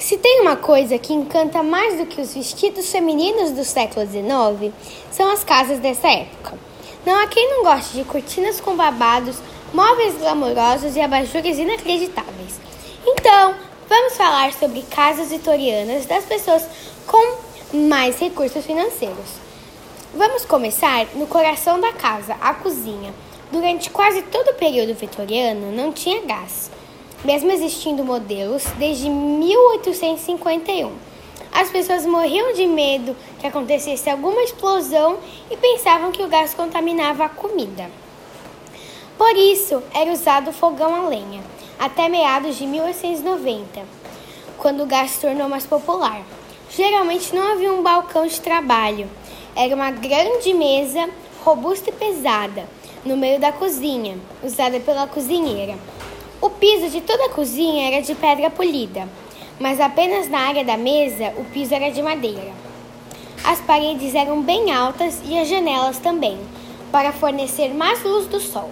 Se tem uma coisa que encanta mais do que os vestidos femininos do século XIX, são as casas dessa época. Não há quem não goste de cortinas com babados, móveis glamourosos e abajures inacreditáveis. Então, vamos falar sobre casas vitorianas das pessoas com mais recursos financeiros. Vamos começar no coração da casa, a cozinha. Durante quase todo o período vitoriano, não tinha gás mesmo existindo modelos desde 1851. As pessoas morriam de medo que acontecesse alguma explosão e pensavam que o gás contaminava a comida. Por isso, era usado o fogão a lenha, até meados de 1890, quando o gás se tornou mais popular. Geralmente não havia um balcão de trabalho, era uma grande mesa robusta e pesada no meio da cozinha, usada pela cozinheira. O piso de toda a cozinha era de pedra polida, mas apenas na área da mesa o piso era de madeira. As paredes eram bem altas e as janelas também, para fornecer mais luz do sol.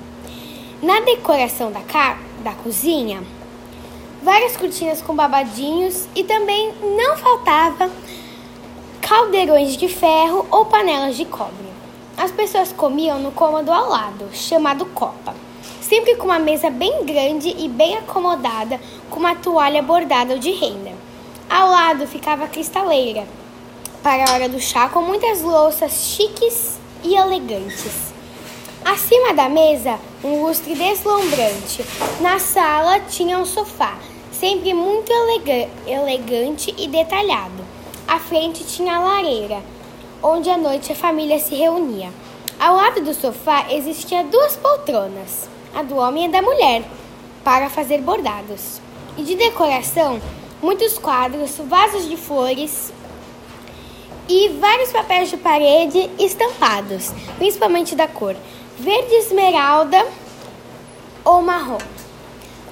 Na decoração da, da cozinha, várias cortinas com babadinhos e também não faltava caldeirões de ferro ou panelas de cobre. As pessoas comiam no cômodo ao lado, chamado copa sempre com uma mesa bem grande e bem acomodada, com uma toalha bordada de renda. Ao lado ficava a cristaleira, para a hora do chá, com muitas louças chiques e elegantes. Acima da mesa, um lustre deslumbrante. Na sala tinha um sofá, sempre muito elega elegante e detalhado. À frente tinha a lareira, onde à noite a família se reunia. Ao lado do sofá existiam duas poltronas a do homem e da mulher, para fazer bordados. E de decoração, muitos quadros, vasos de flores e vários papéis de parede estampados, principalmente da cor verde esmeralda ou marrom.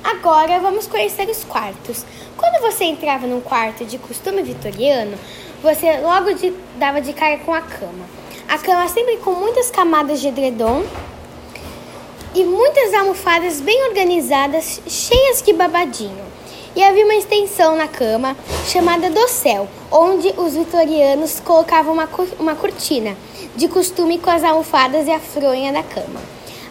Agora vamos conhecer os quartos. Quando você entrava num quarto de costume vitoriano, você logo de, dava de cara com a cama. A cama sempre com muitas camadas de edredom e muitas almofadas bem organizadas, cheias de babadinho. E havia uma extensão na cama chamada dossel, onde os vitorianos colocavam uma, uma cortina, de costume com as almofadas e a fronha da cama.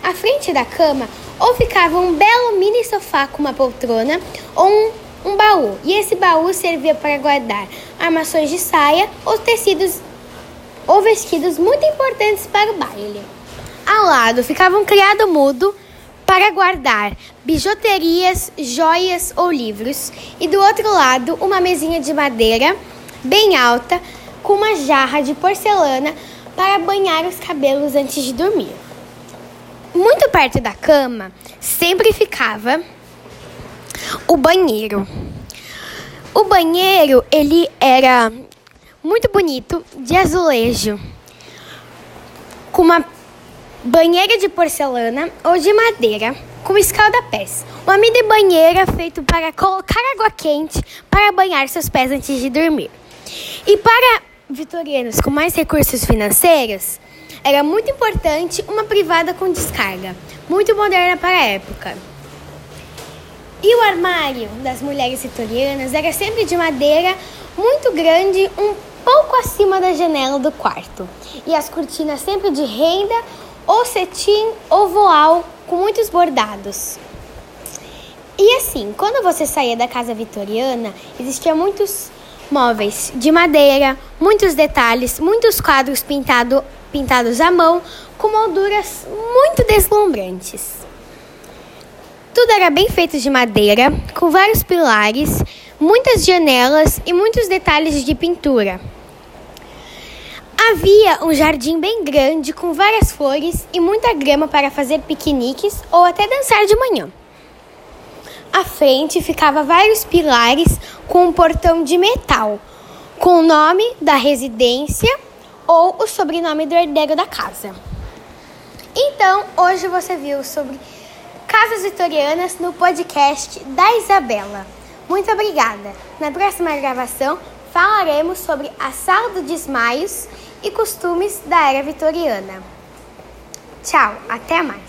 À frente da cama, ou ficava um belo mini sofá com uma poltrona, ou um, um baú, e esse baú servia para guardar armações de saia ou tecidos ou vestidos muito importantes para o baile. Ao lado ficava um criado mudo para guardar bijuterias, joias ou livros, e do outro lado uma mesinha de madeira bem alta com uma jarra de porcelana para banhar os cabelos antes de dormir. Muito perto da cama sempre ficava o banheiro. O banheiro ele era muito bonito, de azulejo, com uma banheira de porcelana ou de madeira com escalda-pés. Uma mini banheira feita para colocar água quente para banhar seus pés antes de dormir. E para vitorianos com mais recursos financeiros, era muito importante uma privada com descarga, muito moderna para a época. E o armário das mulheres vitorianas era sempre de madeira, muito grande, um pouco acima da janela do quarto. E as cortinas sempre de renda ou cetim ou voal com muitos bordados. E assim, quando você saía da casa vitoriana, existiam muitos móveis de madeira, muitos detalhes, muitos quadros pintado, pintados à mão, com molduras muito deslumbrantes. Tudo era bem feito de madeira, com vários pilares, muitas janelas e muitos detalhes de pintura. Havia um jardim bem grande com várias flores e muita grama para fazer piqueniques ou até dançar de manhã. À frente ficava vários pilares com um portão de metal, com o nome da residência ou o sobrenome do herdeiro da casa. Então, hoje você viu sobre casas vitorianas no podcast da Isabela. Muito obrigada. Na próxima gravação falaremos sobre a Sala dos Desmaios e costumes da era vitoriana. Tchau, até mais!